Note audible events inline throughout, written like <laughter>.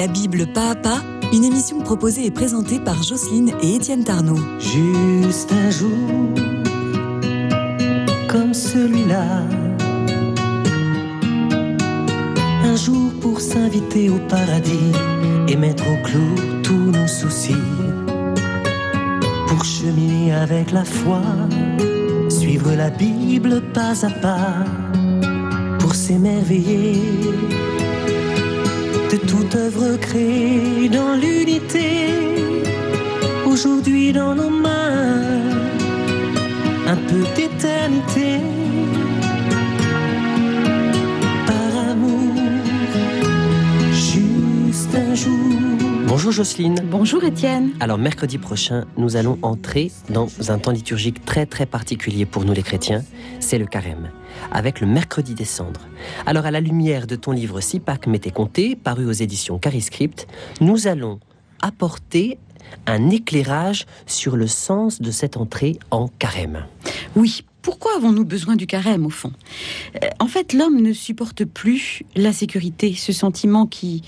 La Bible pas à pas, une émission proposée et présentée par Jocelyne et Étienne Tarnot. Juste un jour comme celui-là. Un jour pour s'inviter au paradis et mettre au clou tous nos soucis. Pour cheminer avec la foi, suivre la Bible pas à pas. Pour s'émerveiller œuvre créée dans l'unité. Aujourd'hui dans nos mains, un peu d'éternité. Par amour, juste un jour. Bonjour Jocelyne. Bonjour Étienne. Alors mercredi prochain, nous allons entrer dans un temps liturgique très très particulier pour nous les chrétiens, c'est le carême, avec le mercredi des cendres. Alors à la lumière de ton livre Si Pâques m'était compté, paru aux éditions Cariscript, nous allons apporter un éclairage sur le sens de cette entrée en carême. Oui, pourquoi avons-nous besoin du carême au fond? Euh, En fait, l'homme ne supporte plus l'insécurité, ce sentiment qui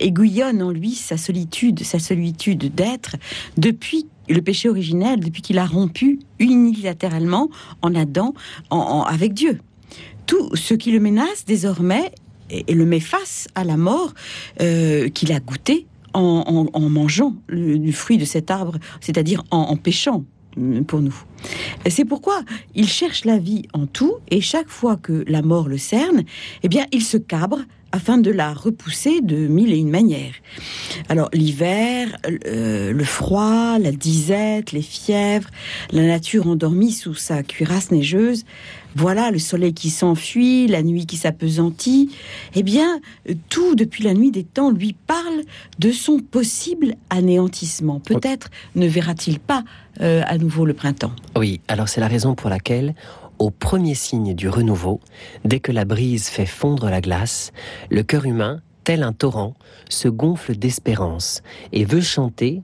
aiguillonne en lui sa solitude, sa solitude d'être depuis le péché originel, depuis qu'il a rompu unilatéralement en Adam en- avec Dieu. Tout ce qui le menace désormais et, le met face à la mort euh, qu'il a goûté en, mangeant le, du fruit de cet arbre, c'est-à-dire en, péchant euh, pour nous. C'est pourquoi il cherche la vie en tout et chaque fois que la mort le cerne, eh bien, il se cabre afin de la repousser de mille et une manières. Alors l'hiver, euh, le froid, la disette, les fièvres, la nature endormie sous sa cuirasse neigeuse, voilà le soleil qui s'enfuit, la nuit qui s'apesantit, eh bien tout depuis la nuit des temps lui parle de son possible anéantissement. Peut-être ne verra-t-il pas euh, à nouveau le printemps. Oui, alors c'est la raison pour laquelle, au premier signe du renouveau, dès que la brise fait fondre la glace, le cœur humain, tel un torrent, se gonfle d'espérance et veut chanter,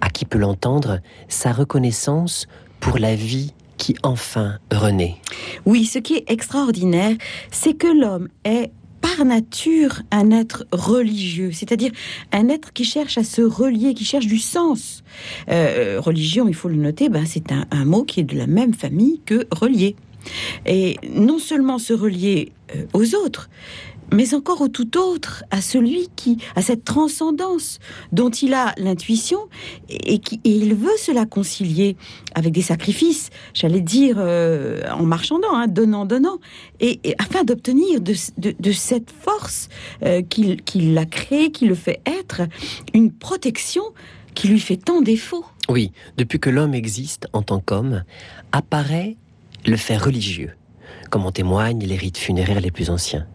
à qui peut l'entendre, sa reconnaissance pour la vie qui enfin renaît. Oui, ce qui est extraordinaire, c'est que l'homme est par nature un être religieux, c'est-à-dire un être qui cherche à se relier, qui cherche du sens. Euh, religion, il faut le noter, ben, c'est un, un mot qui est de la même famille que relier. Et non seulement se relier euh, aux autres, mais encore au tout autre, à celui qui a cette transcendance dont il a l'intuition et, qui, il veut cela concilier avec des sacrifices, j'allais dire euh, en marchandant, hein, donnant, donnant, et, et afin d'obtenir de, cette force euh, qu'il qu'il a créée, qui le fait être, une protection qui lui fait tant défaut. Oui, depuis que l'homme existe en tant qu'homme, apparaît le fait religieux, comme en témoignent les rites funéraires les plus anciens.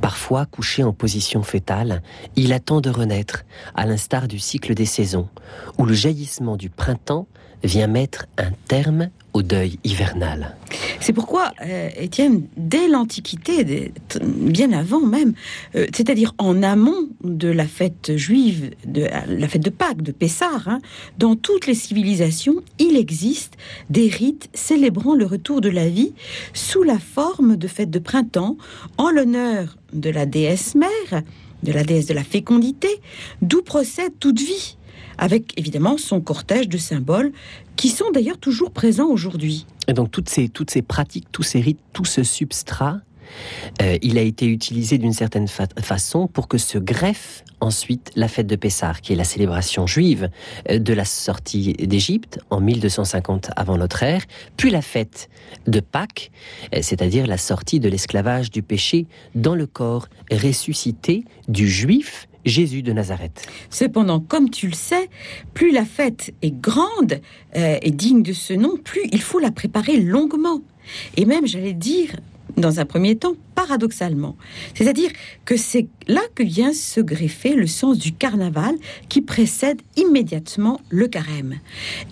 Parfois, couché en position fétale, il attend de renaître, à l'instar du cycle des saisons, où le jaillissement du printemps vient mettre un terme au deuil hivernal. C'est pourquoi, euh, Étienne, dès l'Antiquité, bien avant même, euh, c'est-à-dire en amont de la fête juive, de la fête de Pâques, de Pessah, hein, dans toutes les civilisations, il existe des rites célébrant le retour de la vie sous la forme de fêtes de printemps, en l'honneur de la déesse mère, de la déesse de la fécondité, d'où procède toute vie, avec évidemment son cortège de symboles qui sont d'ailleurs toujours présents aujourd'hui. Et donc toutes ces, toutes ces pratiques, tous ces rites, tout ce substrat, euh, il a été utilisé d'une certaine fa- façon pour que se greffe ensuite la fête de Pessah, qui est la célébration juive euh, de la sortie d'Égypte en 1250 avant notre ère, puis la fête de Pâques, euh, c'est-à-dire la sortie de l'esclavage du péché dans le corps ressuscité du juif Jésus de Nazareth. Cependant, comme tu le sais, plus la fête est grande euh, et digne de ce nom, plus il faut la préparer longuement. Et même, j'allais dire, dans un premier temps, paradoxalement. C'est-à-dire que c'est là que vient se greffer le sens du carnaval qui précède immédiatement le carême.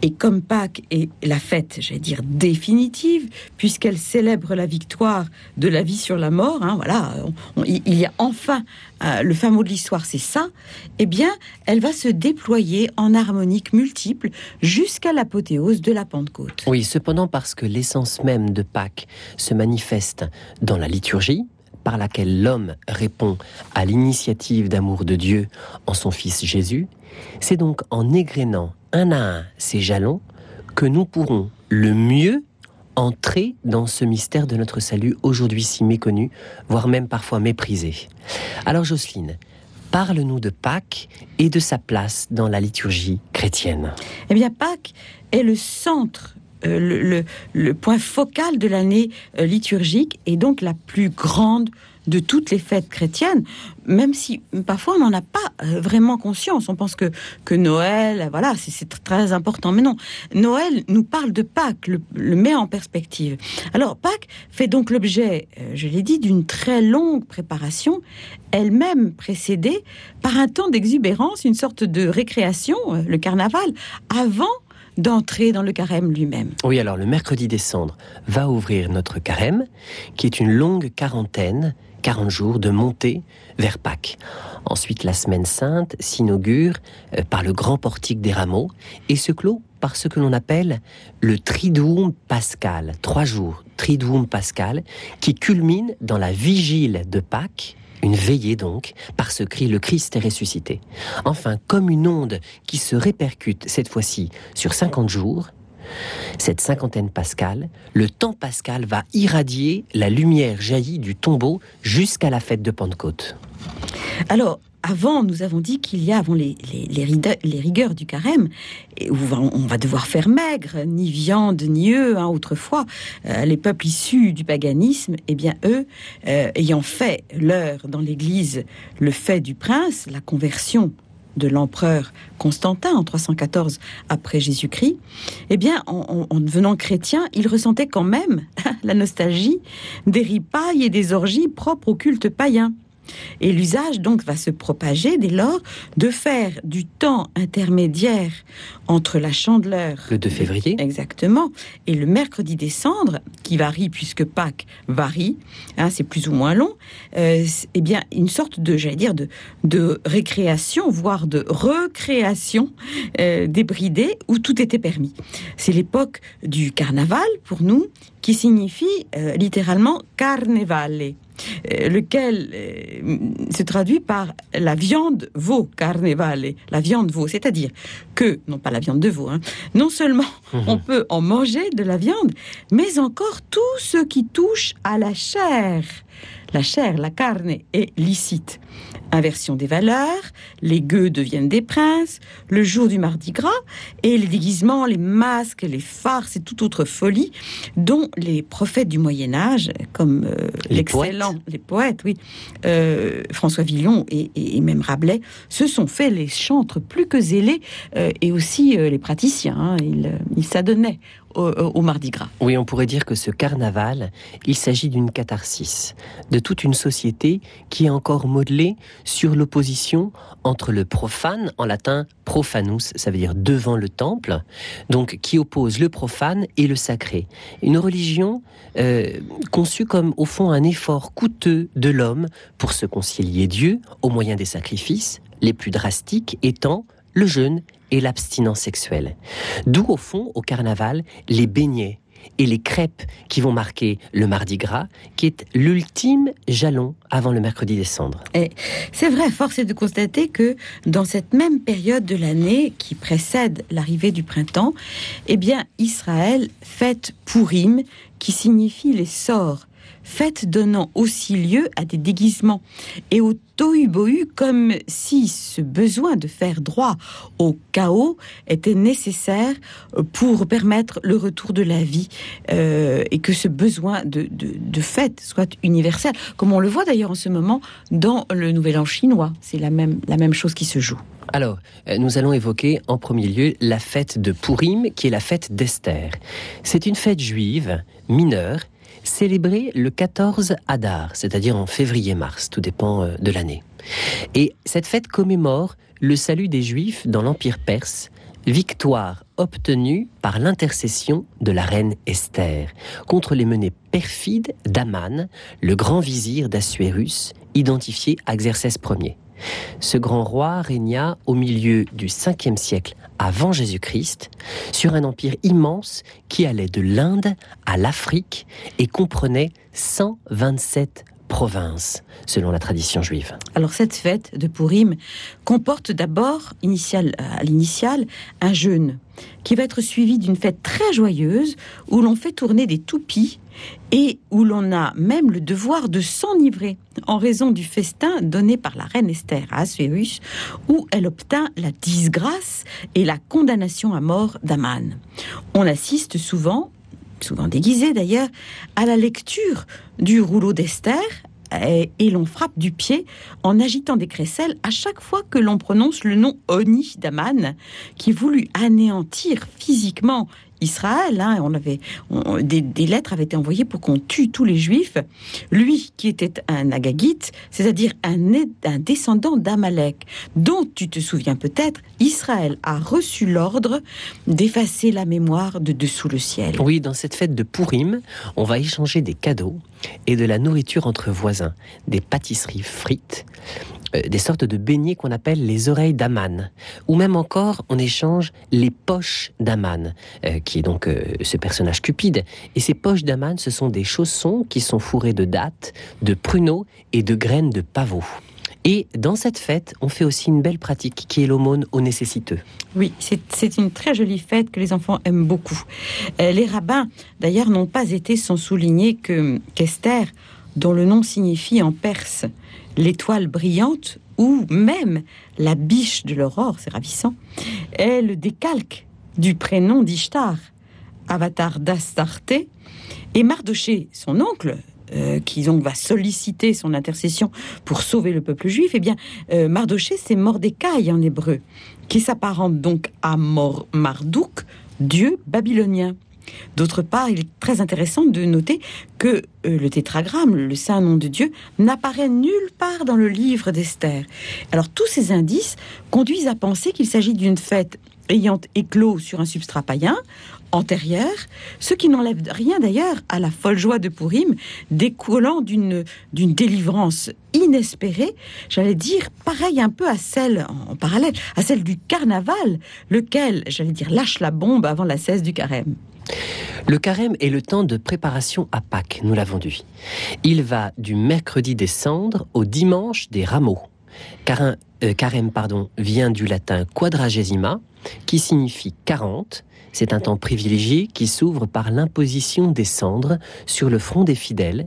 Et comme Pâques est la fête, j'allais dire, définitive, puisqu'elle célèbre la victoire de la vie sur la mort, hein, voilà, il y a enfin euh, le mot de l'histoire, c'est ça, eh bien, elle va se déployer en harmonique multiple jusqu'à l'apothéose de la Pentecôte. Oui, cependant parce que l'essence même de Pâques se manifeste dans la liturgie, par laquelle l'homme répond à l'initiative d'amour de Dieu en son Fils Jésus, c'est donc en égrénant un à un ces jalons que nous pourrons le mieux entrer dans ce mystère de notre salut aujourd'hui si méconnu, voire même parfois méprisé. Alors Jocelyne, parle-nous de Pâques et de sa place dans la liturgie chrétienne. Eh bien, Pâques est le centre euh, le, point focal de l'année euh, liturgique et donc la plus grande de toutes les fêtes chrétiennes, même si parfois on n'en a pas euh, vraiment conscience. On pense que, que Noël, voilà, c'est très important. Mais non, Noël nous parle de Pâques, le, met en perspective. Alors Pâques fait donc l'objet, je l'ai dit, d'une très longue préparation, elle-même précédée par un temps d'exubérance, une sorte de récréation, le carnaval, avant d'entrer dans le carême lui-même. Oui, alors le mercredi des cendres va ouvrir notre carême, qui est une longue quarantaine 40 jours de montée vers Pâques. Ensuite, la semaine sainte s'inaugure euh, par le grand portique des rameaux et se clôt par ce que l'on appelle le Triduum pascal, trois jours, Triduum pascal, qui culmine dans la vigile de Pâques, une veillée donc, par ce cri le Christ est ressuscité. Enfin, comme une onde qui se répercute cette fois-ci sur 50 jours, cette cinquantaine pascale, le temps pascal va irradier la lumière jaillie du tombeau jusqu'à la fête de Pentecôte. Alors, avant, nous avons dit qu'il y a avant les, rigueurs du carême, où on va devoir faire maigre, ni viande, ni œufs. Hein, autrefois, euh, les peuples issus du paganisme, eh bien, eux, euh, ayant fait leur dans l'Église le fait du prince, la conversion de l'empereur Constantin en 314 après Jésus-Christ, eh bien, en, devenant chrétien, il ressentait quand même <laughs> la nostalgie des ripailles et des orgies propres au culte païen. Et l'usage donc va se propager dès lors de faire du temps intermédiaire entre la chandeleur le 2 février exactement et le mercredi des cendres qui varie puisque Pâques varie, hein, c'est plus ou moins long. Euh, eh bien une sorte de j'allais dire de de récréation voire de recréation euh, débridée où tout était permis. C'est l'époque du carnaval pour nous qui signifie euh, littéralement carnevale lequel euh, se traduit par la viande veau, carnevale, la viande veau, c'est-à-dire que, non pas la viande de veau, hein, non seulement mhm. on peut en manger de la viande, mais encore tout ce qui touche à la chair. La chair, la carne est licite. Inversion des valeurs, les gueux deviennent des princes, le jour du mardi gras, et les déguisements, les masques, les farces et toute autre folie dont les prophètes du Moyen Âge, comme euh, l'excellent, les poètes, oui, euh, François Villon et, même Rabelais, se sont fait les chantres plus que zélés euh, et aussi les praticiens. Hein. ils s'adonnaient au, Mardi Gras. Oui, on pourrait dire que ce carnaval, il s'agit d'une catharsis, de toute une société qui est encore modelée sur l'opposition entre le profane, en latin profanus, ça veut dire devant le temple, donc qui oppose le profane et le sacré. Une religion euh, conçue comme au fond un effort coûteux de l'homme pour se concilier Dieu au moyen des sacrifices, les plus drastiques étant le jeûne et l'abstinence sexuelle. D'où au fond, au carnaval, les beignets et les crêpes qui vont marquer le Mardi Gras, qui est l'ultime jalon avant le mercredi des cendres. C'est vrai, force est de constater que dans cette même période de l'année qui précède l'arrivée du printemps, eh bien Israël fête Purim, qui signifie les sorts fête donnant aussi lieu à des déguisements et au tohu-bohu comme si ce besoin de faire droit au chaos était nécessaire pour permettre le retour de la vie euh, et que ce besoin de, de, fête soit universel, comme on le voit d'ailleurs en ce moment dans le Nouvel An chinois. C'est la même, la même chose qui se joue. Alors, euh, nous allons évoquer en premier lieu la fête de Purim, qui est la fête d'Esther. C'est une fête juive mineure célébré le 14 Adar, c'est-à-dire en février-mars, tout dépend euh, de l'année. Et cette fête commémore le salut des Juifs dans l'Empire perse, victoire obtenue par l'intercession de la reine Esther contre les menées perfides d'Aman, le grand vizir d'Assuérus, identifié à Xerxès Ier. Ce grand roi régna au milieu du 5e siècle avant Jésus-Christ sur un empire immense qui allait de l'Inde à l'Afrique et comprenait 127 province, selon la tradition juive. Alors cette fête de Purim comporte d'abord, initial, à l'initiale, un jeûne qui va être suivi d'une fête très joyeuse où l'on fait tourner des toupies et où l'on a même le devoir de s'enivrer en raison du festin donné par la reine Esther à Assuérus, où elle obtint la disgrâce et la condamnation à mort d'Aman. On assiste souvent, souvent déguisé d'ailleurs, à la lecture du rouleau d'Esther et, et l'on frappe du pied en agitant des crécelles à chaque fois que l'on prononce le nom Oni d'Aman, qui voulut anéantir physiquement Israël. Hein, on avait des, lettres avaient été envoyées pour qu'on tue tous les Juifs. Lui, qui était un Agagite, c'est-à-dire un, un descendant d'Amalek, dont tu te souviens peut-être, Israël a reçu l'ordre d'effacer la mémoire de dessous le ciel. Oui, dans cette fête de Purim, on va échanger des cadeaux et de la nourriture entre voisins, des pâtisseries frites, euh, des sortes de beignets qu'on appelle les oreilles d'Aman, ou même encore on échange les poches d'Aman, euh, qui est donc euh, ce personnage cupide. Et ces poches d'Aman, ce sont des chaussons qui sont fourrés de dattes, de pruneaux et de graines de pavot. Et dans cette fête, on fait aussi une belle pratique qui est l'aumône aux nécessiteux. Oui, c'est une très jolie fête que les enfants aiment beaucoup. Les rabbins, d'ailleurs, n'ont pas été sans souligner que qu'Esther, dont le nom signifie en perse l'étoile brillante ou même la biche de l'aurore, c'est ravissant, est le décalque du prénom d'Ishtar, avatar d'Astarté, et Mardoché, son oncle, euh, qui donc va solliciter son intercession pour sauver le peuple juif, eh bien, euh, Mardoché, c'est Mordecai en hébreu, qui s'apparente donc à Marduk, dieu babylonien. D'autre part, il est très intéressant de noter que euh, le tétragramme, le saint nom de Dieu, n'apparaît nulle part dans le livre d'Esther. Alors tous ces indices conduisent à penser qu'il s'agit d'une fête ayant éclos sur un substrat païen antérieur, ce qui n'enlève rien d'ailleurs à la folle joie de Purim, découlant d'une délivrance inespérée, j'allais dire pareil un peu à celle en parallèle à celle du carnaval, lequel, j'allais dire, lâche la bombe avant la cesse du carême. Le carême est le temps de préparation à Pâques, nous l'avons dit. Il va du mercredi des cendres au dimanche des rameaux. Carin- euh, carême pardon, vient du latin quadragesima, qui signifie 40. C'est un temps privilégié qui s'ouvre par l'imposition des cendres sur le front des fidèles.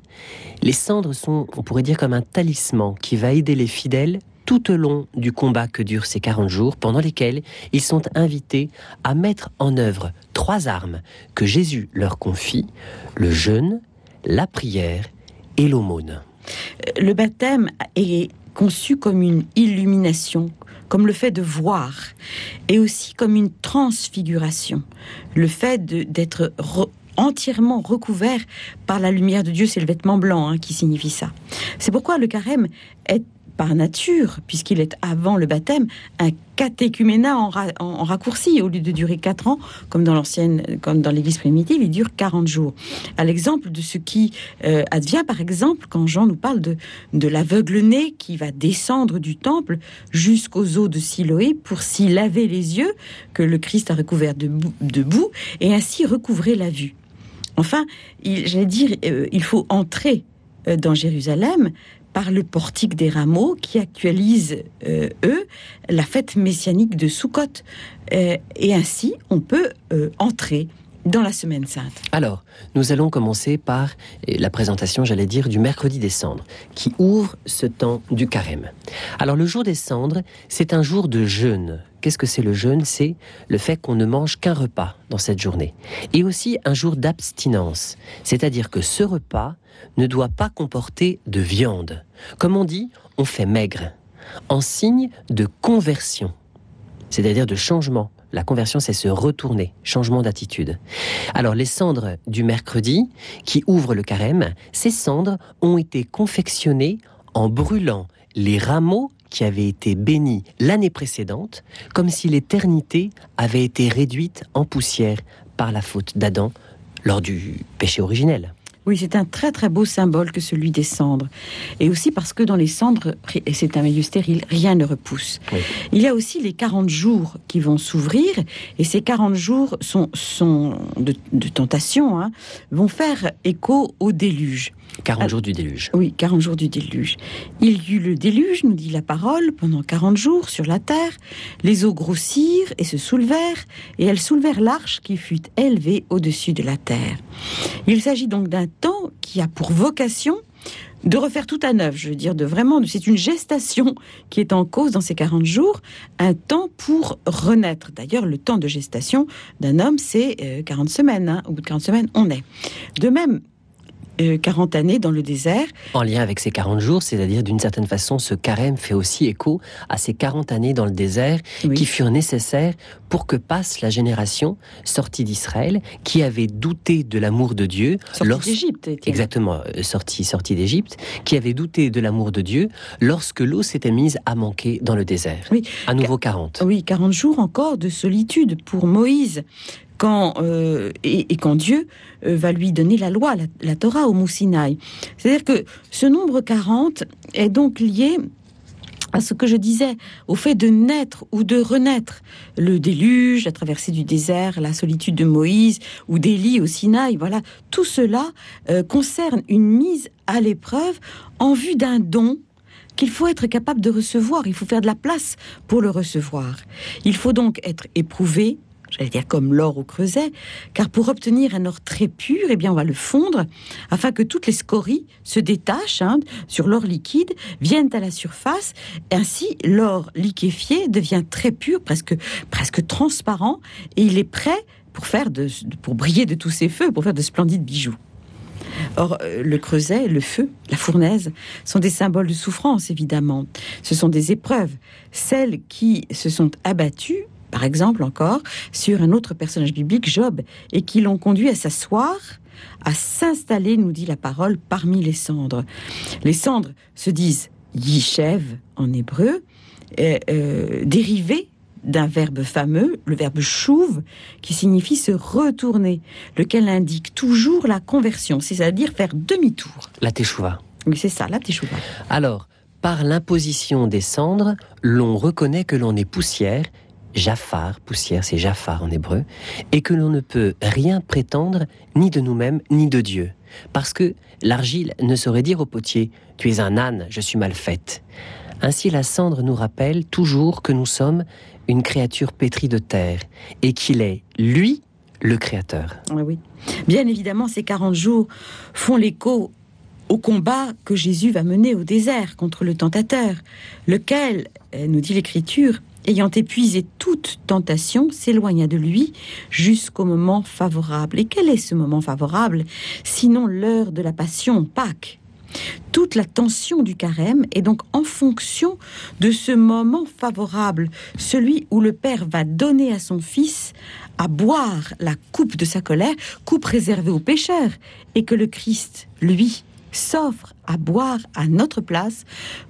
Les cendres sont, on pourrait dire, comme un talisman qui va aider les fidèles tout au long du combat que durent ces 40 jours, pendant lesquels ils sont invités à mettre en œuvre trois armes que Jésus leur confie, le jeûne, la prière et l'aumône. Le baptême est conçu comme une illumination, comme le fait de voir, et aussi comme une transfiguration, le fait d'être re- entièrement recouvert par la lumière de Dieu, c'est le vêtement blanc hein, qui signifie ça. C'est pourquoi le carême est par nature, puisqu'il est avant le baptême, un catéchuménat en, ra- en- en raccourci. Au lieu de durer 4 ans, comme dans l'ancienne, comme dans l'Église primitive, il dure 40 jours. À l'exemple de ce qui euh, advient, par exemple, quand Jean nous parle de, de l'aveugle-né qui va descendre du temple jusqu'aux eaux de Siloé pour s'y laver les yeux, que le Christ a recouvert de, boue- et ainsi recouvrer la vue. Enfin, j'allais dire, euh, il faut entrer euh, dans Jérusalem par le portique des rameaux qui actualise, euh, eux, la fête messianique de Sukkot. Euh, et ainsi, on peut euh, entrer dans la semaine sainte. Alors, nous allons commencer par la présentation, j'allais dire, du mercredi des cendres, qui ouvre ce temps du carême. Alors, le jour des cendres, c'est un jour de jeûne. Qu'est-ce que c'est le jeûne? C'est le fait qu'on ne mange qu'un repas dans cette journée. Et aussi un jour d'abstinence. C'est-à-dire que ce repas ne doit pas comporter de viande. Comme on dit, on fait maigre. En signe de conversion. C'est-à-dire de changement. La conversion, c'est se retourner, changement d'attitude. Alors, les cendres du mercredi, qui ouvrent le carême, ces cendres ont été confectionnées en brûlant les rameaux qui avaient été bénis l'année précédente, comme si l'éternité avait été réduite en poussière par la faute d'Adam lors du péché originel. Oui, c'est un très très beau symbole que celui des cendres. Et aussi parce que dans les cendres, et c'est un milieu stérile, rien ne repousse. Oui. Il y a aussi les 40 jours qui vont s'ouvrir, et ces 40 jours sont, sont de, de tentation, hein, vont faire écho au déluge. 40 jours du déluge. Oui, 40 jours du déluge. Il y eut le déluge, nous dit la parole, pendant 40 jours sur la terre. Les eaux grossirent et se soulevèrent, et elles soulevèrent l'arche qui fut élevée au-dessus de la terre. Il s'agit donc d'un temps qui a pour vocation de refaire tout à neuf, je veux dire, de vraiment, c'est une gestation qui est en cause dans ces 40 jours, un temps pour renaître. D'ailleurs, le temps de gestation d'un homme, c'est 40 euh, semaines. Hein. Au bout de 40 semaines, on est. De même, 40 euh, années dans le désert. En lien avec ces 40 jours, c'est-à-dire d'une certaine façon, ce carême fait aussi écho à ces 40 années dans le désert qui furent nécessaires pour que passe la génération sortie d'Israël qui avait douté de l'amour de Dieu. Sortie d'Égypte. Exactement, euh, sortie, sortie d'Égypte, qui avait douté de l'amour de Dieu lorsque l'eau s'était mise à manquer dans le désert. Oui. À nouveau 40. Oui, 40 jours encore de solitude pour Moïse quand, euh, et, quand Dieu euh, va lui donner la loi, la, Torah au Moussinaï. C'est-à-dire que ce nombre 40 est donc lié à ce que je disais, au fait de naître ou de renaître. Le déluge, la traversée du désert, la solitude de Moïse ou d'Élie au Sinaï, voilà, tout cela euh, concerne une mise à l'épreuve en vue d'un don qu'il faut être capable de recevoir, il faut faire de la place pour le recevoir. Il faut donc être éprouvé, j'allais dire comme l'or au creuset, car pour obtenir un or très pur, eh bien, on va le fondre afin que toutes les scories se détachent hein, sur l'or liquide, viennent à la surface. Ainsi, l'or liquéfié devient très pur, presque, presque transparent, et il est prêt pour faire pour briller de tous ses feux, pour faire de splendides bijoux. Or, euh, le creuset, le feu, la fournaise sont des symboles de souffrance, évidemment. Ce sont des épreuves. Celles qui se sont abattues par exemple encore, sur un autre personnage biblique, Job, et qui l'ont conduit à s'asseoir, à s'installer, nous dit la parole, parmi les cendres. Les cendres se disent yishev en hébreu, euh, dérivé d'un verbe fameux, le verbe chouve, qui signifie se retourner, lequel indique toujours la conversion, c'est-à-dire faire demi-tour. La teshuva. Oui, c'est ça, la teshuva. Alors, par l'imposition des cendres, l'on reconnaît que l'on est poussière Jafar, poussière, c'est Jafar en hébreu, et que l'on ne peut rien prétendre ni de nous-mêmes ni de Dieu. Parce que l'argile ne saurait dire au potier Tu es un âne, je suis mal faite. Ainsi la cendre nous rappelle toujours que nous sommes une créature pétrie de terre et qu'il est, lui, le créateur. Ah oui. Bien évidemment, ces 40 jours font l'écho au combat que Jésus va mener au désert contre le tentateur, lequel, nous dit l'Écriture, ayant épuisé toute tentation, s'éloigna de lui jusqu'au moment favorable. Et quel est ce moment favorable? Sinon l'heure de la passion, Pâques. Toute la tension du carême est donc en fonction de ce moment favorable, celui où le Père va donner à son Fils à boire la coupe de sa colère, coupe réservée aux pécheurs, et que le Christ, lui, s'offre à boire à notre place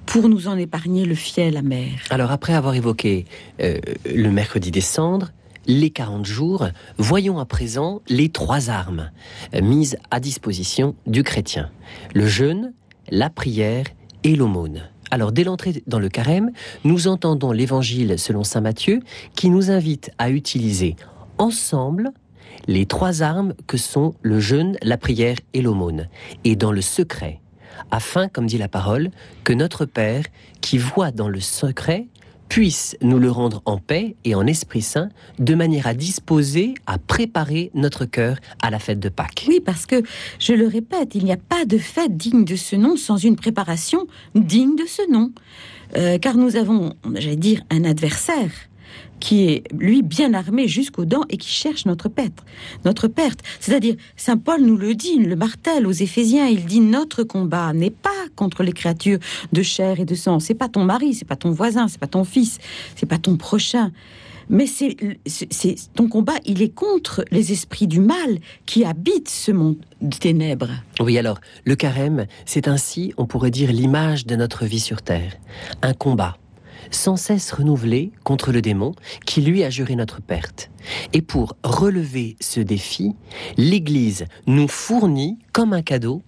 pour nous en épargner le fiel amer. Alors après avoir évoqué euh, le mercredi des cendres, les 40 jours, voyons à présent les trois armes euh, mises à disposition du chrétien. Le jeûne, la prière et l'aumône. Alors, dès l'entrée dans le carême, nous entendons l'évangile selon saint Matthieu qui nous invite à utiliser ensemble les trois armes que sont le jeûne, la prière et l'aumône, et dans le secret, afin, comme dit la parole, que notre Père, qui voit dans le secret, puisse nous le rendre en paix et en Esprit Saint, de manière à disposer, à préparer notre cœur à la fête de Pâques. Oui, parce que, je le répète, il n'y a pas de fête digne de ce nom sans une préparation digne de ce nom. Euh, car nous avons, j'allais dire, un adversaire qui est, lui, bien armé jusqu'aux dents et qui cherche notre perte. Notre perte. C'est-à-dire, Saint Paul nous le dit, le martèle aux Éphésiens, il dit notre combat n'est pas contre les créatures de chair et de sang. C'est pas ton mari, c'est pas ton voisin, c'est pas ton fils, c'est pas ton prochain. Mais c'est ton combat, il est contre les esprits du mal qui habitent ce monde de ténèbres. Oui, alors, le carême, c'est ainsi, on pourrait dire, l'image de notre vie sur Terre. Un combat sans cesse renouvelé contre le démon qui lui a juré notre perte. Et pour relever ce défi, l'Église nous fournit comme un cadeau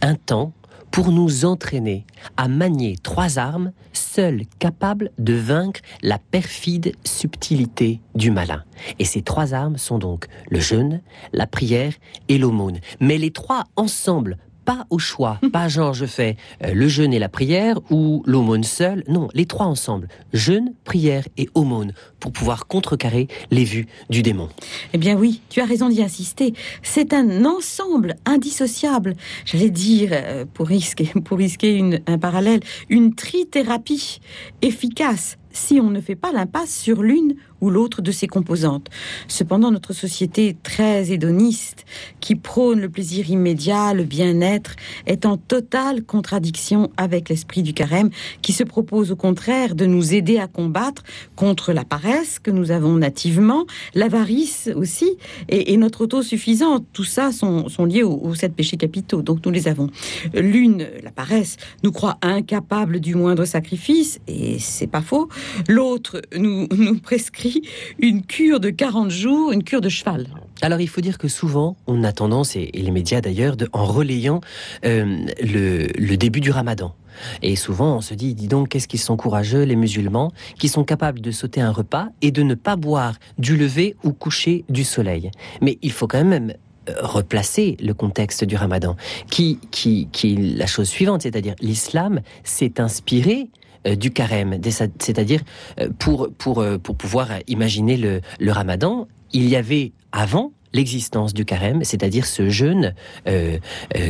un temps pour nous entraîner à manier trois armes seules capables de vaincre la perfide subtilité du malin. Et ces trois armes sont donc le jeûne, la prière et l'aumône. Mais les trois ensemble pas au choix, <laughs> pas genre je fais euh, le jeûne et la prière ou l'aumône seule, non, les trois ensemble, jeûne, prière et aumône, pour pouvoir contrecarrer les vues du démon. Eh bien oui, tu as raison d'y insister, c'est un ensemble indissociable, j'allais dire, euh, pour risquer, <laughs> pour risquer un parallèle, une trithérapie efficace si on ne fait pas l'impasse sur l'une ou l'autre de ses composantes. Cependant, notre société très hédoniste, qui prône le plaisir immédiat, le bien-être, est en totale contradiction avec l'esprit du carême, qui se propose au contraire de nous aider à combattre contre la paresse que nous avons nativement, l'avarice aussi, et, notre autosuffisance. Tout ça sont, liés aux, sept péchés capitaux, donc nous les avons. L'une, la paresse, nous croit incapables du moindre sacrifice, et c'est pas faux. L'autre nous, prescrit une cure de 40 jours, une cure de cheval. Alors il faut dire que souvent, on a tendance, et, les médias d'ailleurs, en relayant euh, le, début du ramadan. Et souvent, on se dit, dis donc, qu'est-ce qu'ils sont courageux, les musulmans, qui sont capables de sauter un repas et de ne pas boire du lever ou coucher du soleil. Mais il faut quand même euh, replacer le contexte du ramadan, qui, qui, qui est la chose suivante, c'est-à-dire l'islam s'est inspiré du carême, c'est-à-dire euh, pour, pour, euh, pour pouvoir imaginer le, le ramadan, il y avait avant l'existence du carême, c'est-à-dire ce jeûne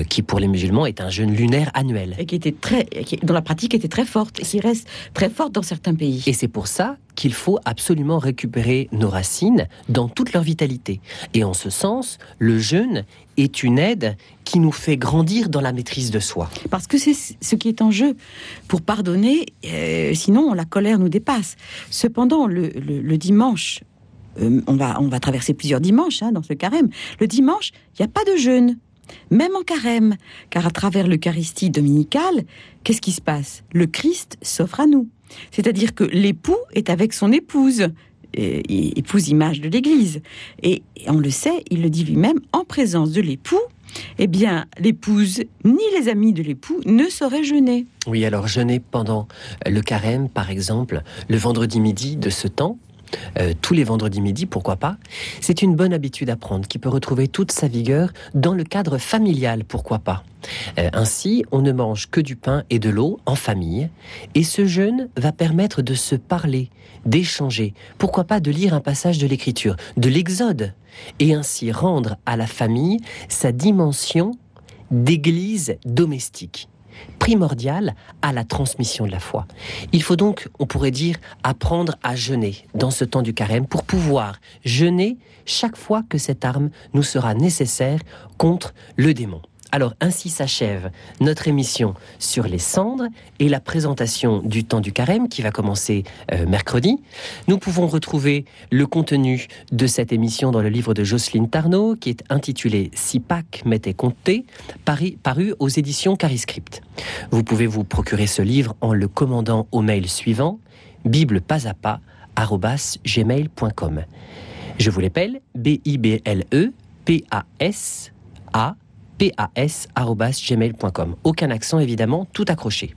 qui pour les musulmans est un jeûne lunaire annuel. Et qui était très, qui, dont la pratique était très forte et qui reste très forte dans certains pays. Et c'est pour ça qu'il faut absolument récupérer nos racines dans toute leur vitalité. Et en ce sens, le jeûne est une aide qui nous fait grandir dans la maîtrise de soi. Parce que c'est ce qui est en jeu. Pour pardonner, euh, sinon la colère nous dépasse. Cependant, le, dimanche, euh, on, va, on va traverser plusieurs dimanches hein, dans ce carême. Le dimanche, il n'y a pas de jeûne. Même en carême, car à travers l'Eucharistie dominicale, qu'est-ce qui se passe? Le Christ s'offre à nous. C'est-à-dire que l'époux est avec son épouse, épouse image de l'Église. Et on le sait, il le dit lui-même, en présence de l'époux, eh bien, l'épouse ni les amis de l'époux ne sauraient jeûner. Oui, alors jeûner pendant le carême, par exemple, le vendredi midi de ce temps, euh, tous les vendredis midi, pourquoi pas. C'est une bonne habitude à prendre qui peut retrouver toute sa vigueur dans le cadre familial, pourquoi pas. Euh, ainsi, on ne mange que du pain et de l'eau en famille, et ce jeûne va permettre de se parler, d'échanger, pourquoi pas de lire un passage de l'Écriture, de l'Exode, et ainsi rendre à la famille sa dimension d'église domestique primordial à la transmission de la foi. Il faut donc, on pourrait dire, apprendre à jeûner dans ce temps du carême pour pouvoir jeûner chaque fois que cette arme nous sera nécessaire contre le démon. Alors ainsi s'achève notre émission sur les cendres et la présentation du temps du carême qui va commencer euh, mercredi. Nous pouvons retrouver le contenu de cette émission dans le livre de Jocelyne Tarnot qui est intitulé Si Pâques m'était compté, paru, aux éditions Cariscript. Vous pouvez vous procurer ce livre en le commandant au mail suivant bible pas à pas. Je vous l'appelle B-I-B-L-E P-A-S-A pas.gmail.com. Aucun accent évidemment, tout accroché.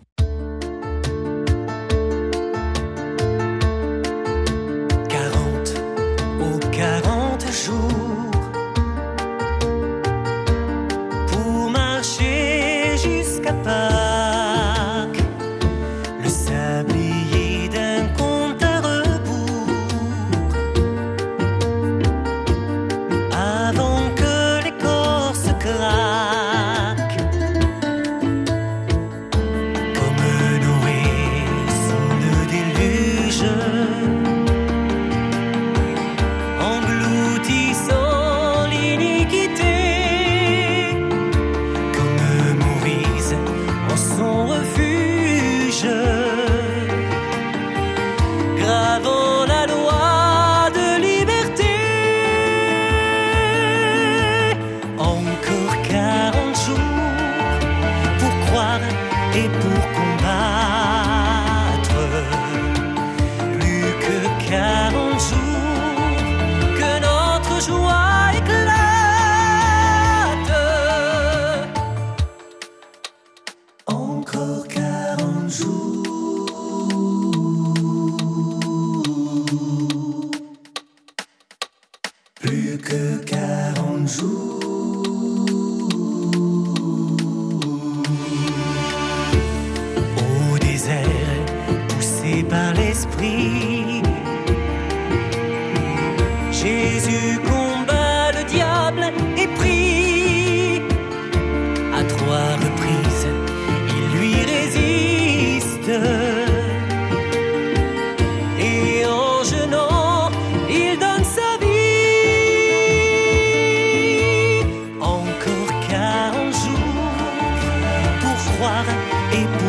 Croire et pour